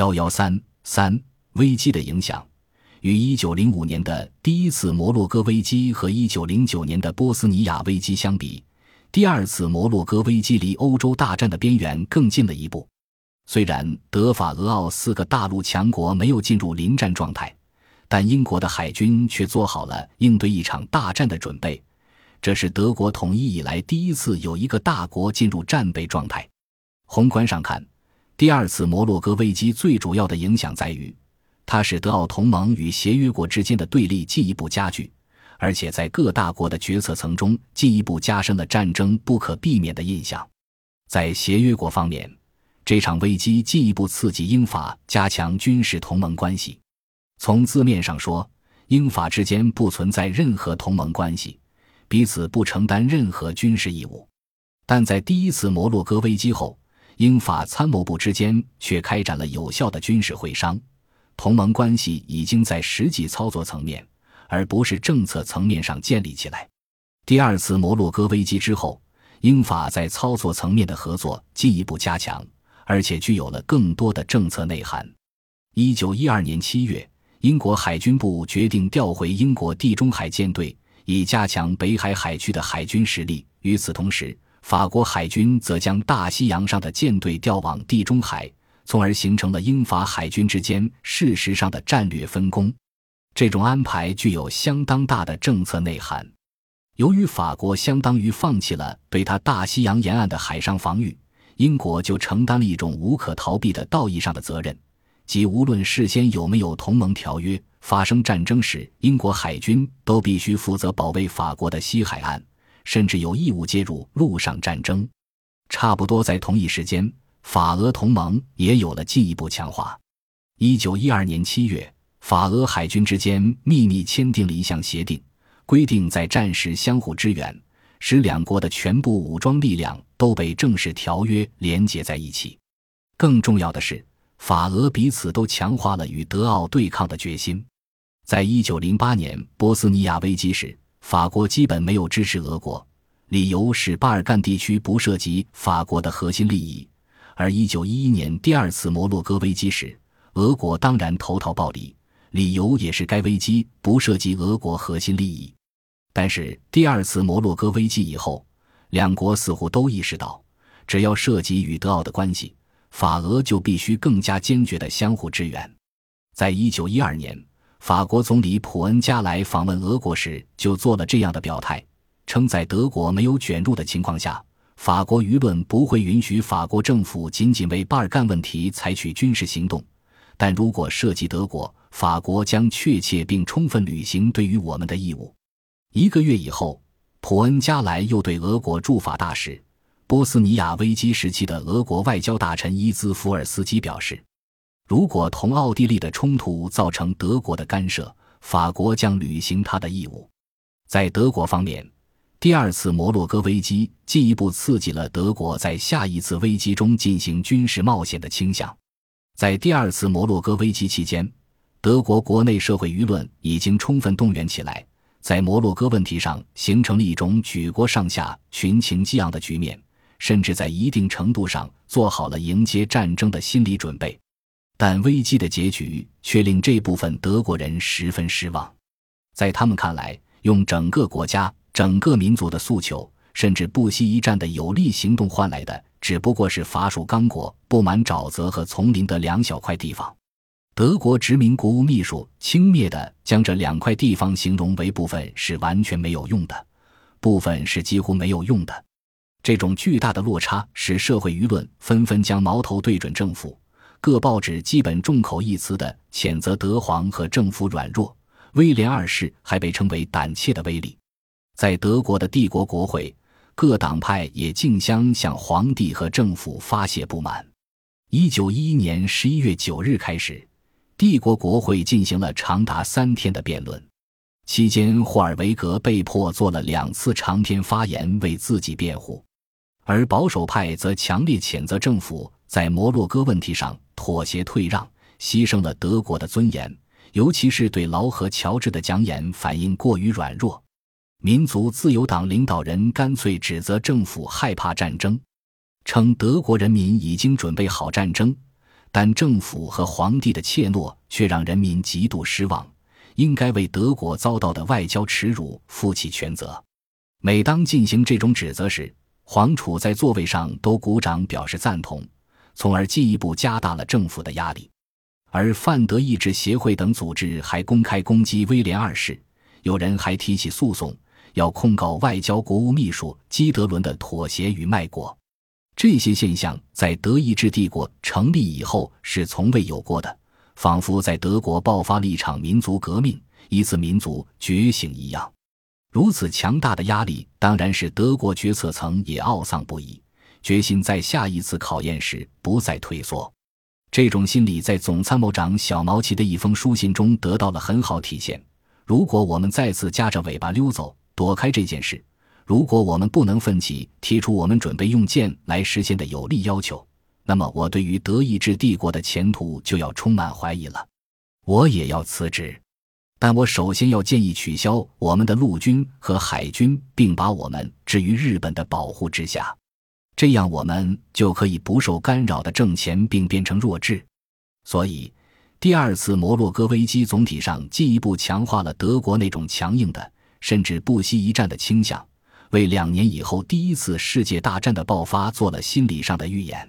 幺幺三三危机的影响，与一九零五年的第一次摩洛哥危机和一九零九年的波斯尼亚危机相比，第二次摩洛哥危机离欧洲大战的边缘更近了一步。虽然德法俄奥四个大陆强国没有进入临战状态，但英国的海军却做好了应对一场大战的准备。这是德国统一以来第一次有一个大国进入战备状态。宏观上看，第二次摩洛哥危机最主要的影响在于，它使德奥同盟与协约国之间的对立进一步加剧，而且在各大国的决策层中进一步加深了战争不可避免的印象。在协约国方面，这场危机进一步刺激英法加强军事同盟关系。从字面上说，英法之间不存在任何同盟关系。彼此不承担任何军事义务，但在第一次摩洛哥危机后，英法参谋部之间却开展了有效的军事会商，同盟关系已经在实际操作层面，而不是政策层面上建立起来。第二次摩洛哥危机之后，英法在操作层面的合作进一步加强，而且具有了更多的政策内涵。一九一二年七月，英国海军部决定调回英国地中海舰队。以加强北海海区的海军实力。与此同时，法国海军则将大西洋上的舰队调往地中海，从而形成了英法海军之间事实上的战略分工。这种安排具有相当大的政策内涵。由于法国相当于放弃了对他大西洋沿岸的海上防御，英国就承担了一种无可逃避的道义上的责任，即无论事先有没有同盟条约。发生战争时，英国海军都必须负责保卫法国的西海岸，甚至有义务介入陆上战争。差不多在同一时间，法俄同盟也有了进一步强化。一九一二年七月，法俄海军之间秘密签订了一项协定，规定在战时相互支援，使两国的全部武装力量都被正式条约连接在一起。更重要的是，法俄彼此都强化了与德奥对抗的决心。在一九零八年波斯尼亚危机时，法国基本没有支持俄国，理由是巴尔干地区不涉及法国的核心利益；而一九一一年第二次摩洛哥危机时，俄国当然投桃报李，理由也是该危机不涉及俄国核心利益。但是第二次摩洛哥危机以后，两国似乎都意识到，只要涉及与德奥的关系，法俄就必须更加坚决地相互支援。在一九一二年。法国总理普恩加莱访问俄国时就做了这样的表态，称在德国没有卷入的情况下，法国舆论不会允许法国政府仅仅为巴尔干问题采取军事行动，但如果涉及德国，法国将确切并充分履行对于我们的义务。一个月以后，普恩加莱又对俄国驻法大使、波斯尼亚危机时期的俄国外交大臣伊兹福尔斯基表示。如果同奥地利的冲突造成德国的干涉，法国将履行他的义务。在德国方面，第二次摩洛哥危机进一步刺激了德国在下一次危机中进行军事冒险的倾向。在第二次摩洛哥危机期间，德国国内社会舆论已经充分动员起来，在摩洛哥问题上形成了一种举国上下群情激昂的局面，甚至在一定程度上做好了迎接战争的心理准备。但危机的结局却令这部分德国人十分失望，在他们看来，用整个国家、整个民族的诉求，甚至不惜一战的有力行动换来的，只不过是法属刚果、布满沼泽和丛林的两小块地方。德国殖民国务秘书轻蔑地将这两块地方形容为部分是完全没有用的，部分是几乎没有用的。这种巨大的落差使社会舆论纷纷将矛头对准政府。各报纸基本众口一词地谴责德皇和政府软弱，威廉二世还被称为胆怯的威力。在德国的帝国国会，各党派也竞相向皇帝和政府发泄不满。一九一一年十一月九日开始，帝国国会进行了长达三天的辩论，期间霍尔维格被迫做了两次长篇发言为自己辩护，而保守派则强烈谴责政府在摩洛哥问题上。妥协退让，牺牲了德国的尊严，尤其是对劳和乔治的讲演反应过于软弱。民族自由党领导人干脆指责政府害怕战争，称德国人民已经准备好战争，但政府和皇帝的怯懦却让人民极度失望，应该为德国遭到的外交耻辱负起全责。每当进行这种指责时，皇储在座位上都鼓掌表示赞同，从而进一步加大了政府的压力。而范德意志协会等组织还公开攻击威廉二世，有人还提起诉讼，要控告外交国务秘书基德伦的妥协与卖国。这些现象在德意志帝国成立以后是从未有过的，仿佛在德国爆发了一场民族革命，一次民族觉醒一样。如此强大的压力，当然使德国决策层也懊丧不已，决心在下一次考验时不再退缩。这种心理在总参谋长小毛奇的一封书信中得到了很好体现。如果我们再次夹着尾巴溜走，躲开这件事；如果我们不能奋起提出我们准备用剑来实现的有力要求，那么我对于德意志帝国的前途就要充满怀疑了。我也要辞职，但我首先要建议取消我们的陆军和海军，并把我们置于日本的保护之下。这样，我们就可以不受干扰的挣钱，并变成弱智。所以，第二次摩洛哥危机总体上进一步强化了德国那种强硬的，甚至不惜一战的倾向，为两年以后第一次世界大战的爆发做了心理上的预演。